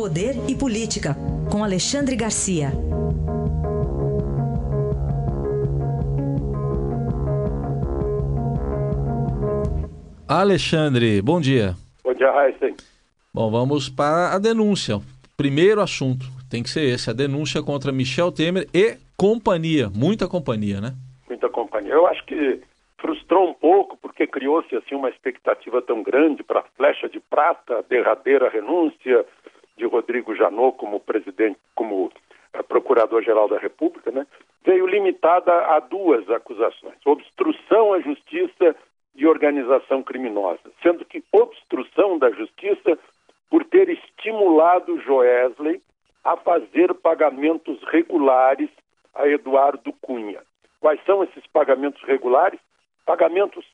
Poder e Política, com Alexandre Garcia. Alexandre, bom dia. Bom dia, Raíssa. Bom, vamos para a denúncia. Primeiro assunto tem que ser esse, a denúncia contra Michel Temer e companhia, muita companhia, né? Muita companhia. Eu acho que frustrou um pouco porque criou-se assim uma expectativa tão grande para a flecha de prata, a derradeira renúncia de Rodrigo Janot como presidente, como uh, procurador-geral da República, né? Veio limitada a duas acusações: obstrução à justiça e organização criminosa, sendo que obstrução da justiça por ter estimulado Joesley a fazer pagamentos regulares a Eduardo Cunha. Quais são esses pagamentos regulares? Pagamentos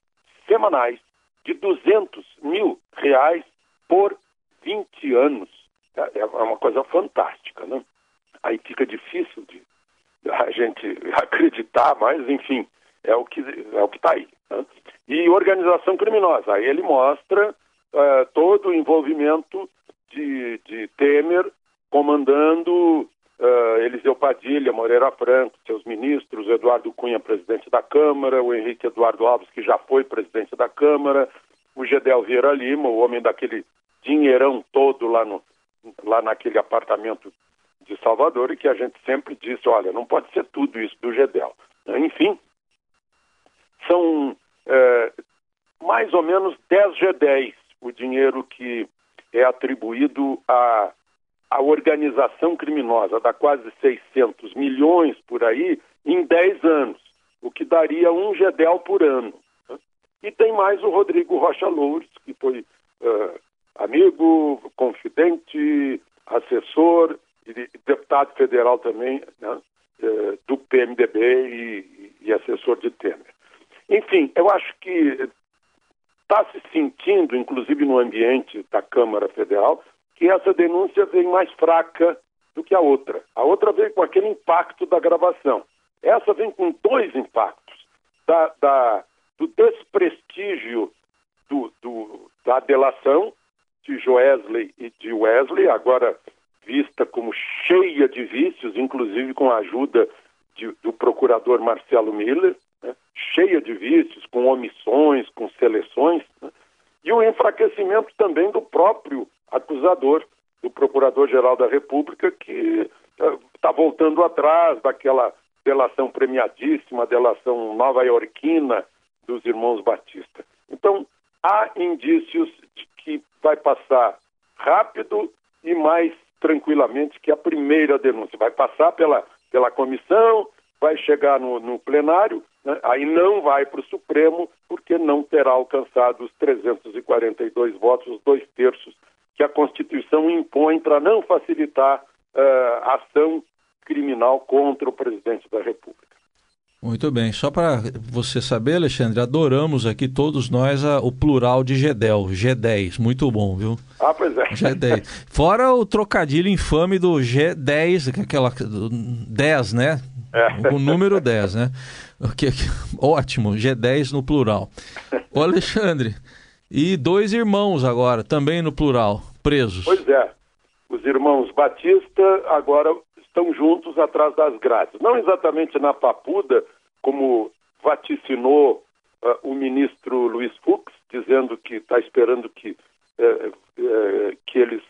semanais de 200 mil reais por 20 anos. É, é uma coisa fantástica, né? Aí fica difícil de a gente acreditar, mas enfim, é o que é o que está aí. Né? E organização criminosa. Aí ele mostra uh, todo o envolvimento de, de Temer comandando uh, Eliseu Padilha, Moreira Franco, seus ministros, Eduardo Cunha, presidente da Câmara, o Henrique Eduardo Alves, que já foi presidente da Câmara, o Gedel Vieira Lima, o homem daquele dinheirão todo lá, no, lá naquele apartamento de Salvador e que a gente sempre disse, olha, não pode ser tudo isso do Gedel. Enfim, são é, mais ou menos 10 G10 o dinheiro que é atribuído à, à organização criminosa, dá quase 600 milhões por aí em 10 anos, o que daria um GEDEL por ano. Né? E tem mais o Rodrigo Rocha Loures, que foi uh, amigo, confidente, assessor, e deputado federal também né, uh, do PMDB e, e assessor de Temer. Enfim, eu acho que está se sentindo, inclusive no ambiente da Câmara Federal, que essa denúncia vem mais fraca do que a outra. A outra vem com aquele impacto da gravação. Essa vem com dois impactos: da, da do desprestígio do, do, da delação de Joesley e de Wesley, agora vista como cheia de vícios, inclusive com a ajuda de, do procurador Marcelo Miller, né? cheia de vícios, com omissões, com seleções, né? e o enfraquecimento também do próprio acusador, do Procurador-Geral da República, que está uh, voltando atrás daquela delação premiadíssima, delação nova-iorquina dos irmãos Batista. Então, há indícios vai passar rápido e mais tranquilamente que a primeira denúncia. Vai passar pela, pela comissão, vai chegar no, no plenário, né? aí não vai para o Supremo, porque não terá alcançado os 342 votos, os dois terços que a Constituição impõe para não facilitar uh, ação criminal contra o presidente da República. Muito bem. Só para você saber, Alexandre, adoramos aqui todos nós a, o plural de Gedel, G10. Muito bom, viu? Ah, pois é. G10. Fora o trocadilho infame do G10, é aquela 10, né? É. O número 10, né? Ótimo, G10 no plural. O Alexandre, e dois irmãos agora, também no plural, presos. Pois é. Os irmãos Batista agora estão juntos atrás das grades. Não exatamente na papuda, como vaticinou uh, o ministro Luiz Fux, dizendo que está esperando que, uh, uh, que eles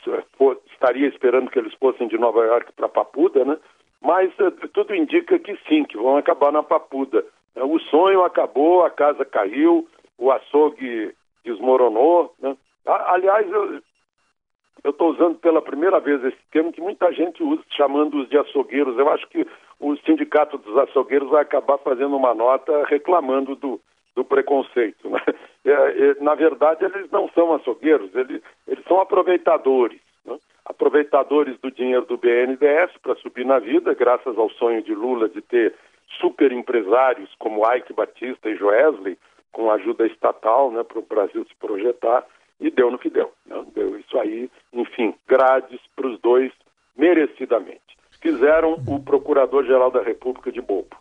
estaria esperando que eles fossem de Nova York para Papuda, né? Mas tudo indica que sim, que vão acabar na Papuda. O sonho acabou, a casa caiu, o açougue desmoronou. Né? Aliás, eu estou usando pela primeira vez esse termo que muita gente usa, chamando-os de açougueiros. Eu acho que o Sindicato dos Açougueiros vai acabar fazendo uma nota reclamando do, do preconceito. Né? É, é, na verdade, eles não são açougueiros, eles, eles são aproveitadores. Né? Aproveitadores do dinheiro do BNDES para subir na vida, graças ao sonho de Lula de ter super empresários como Ike Batista e Joesley, com ajuda estatal né, para o Brasil se projetar, e deu no que deu. Né? Deu isso aí, enfim, grades para os dois, merecidamente. Fizeram o Procurador-Geral da República de bobo.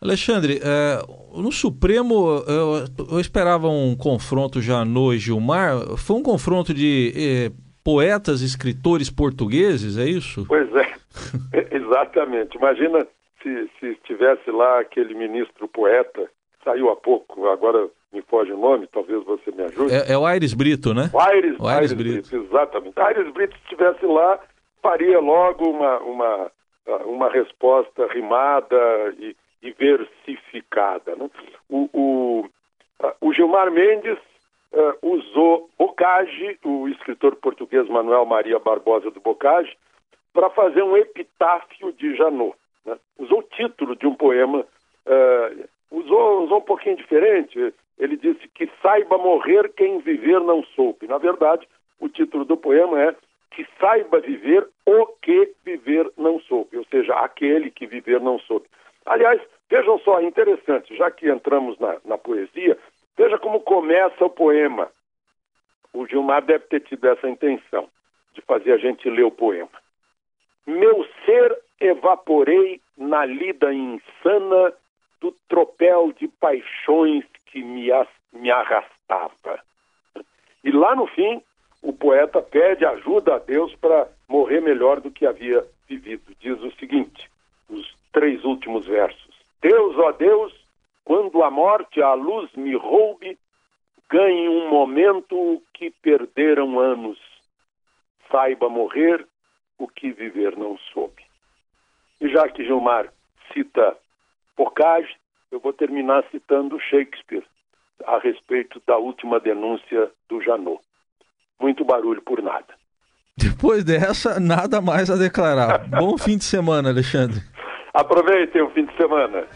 Alexandre, é, no Supremo eu, eu, esperava um confronto Janot e Gilmar. Foi um confronto de é, poetas, escritores portugueses, é isso? Pois é, exatamente. Imagina se, se tivesse lá aquele ministro poeta, saiu há pouco, agora me foge o nome, talvez você me ajude. É, é o Aires Brito, né? O Aires, o Aires, Aires Brito. Brito. Exatamente. Aires Brito, se estivesse lá, faria logo uma, uma, uma resposta rimada e, versificada. Né? O, o, o Gilmar Mendes uh, usou Bocage, o escritor português Manuel Maria Barbosa do Bocage, para fazer um epitáfio de Janot. Né? Usou o título de um poema, uh, usou, usou um pouquinho diferente. Ele disse que saiba morrer quem viver não soube. Na verdade, o título do poema é que saiba viver o que viver não soube, ou seja, aquele que viver não soube. Aliás, vejam só, interessante, já que entramos na, na poesia, Veja como começa o poema. O Gilmar deve ter tido essa intenção de fazer a gente ler o poema. Meu ser evaporei na lida insana do tropel de paixões que me, me arrastava. E lá no fim, o poeta pede ajuda a Deus para morrer melhor do que havia vivido. Diz o seguinte, os três últimos versos. Deus, ó Deus, quando a morte a luz me roube, ganhe um momento que perderam anos. Saiba morrer o que viver não soube. E já que Gilmar cita Bocage, eu vou terminar citando Shakespeare a respeito da última denúncia do Janot. Muito barulho por nada. Depois dessa, nada mais a declarar. Bom fim de semana, Alexandre. Aproveitem o fim de semana.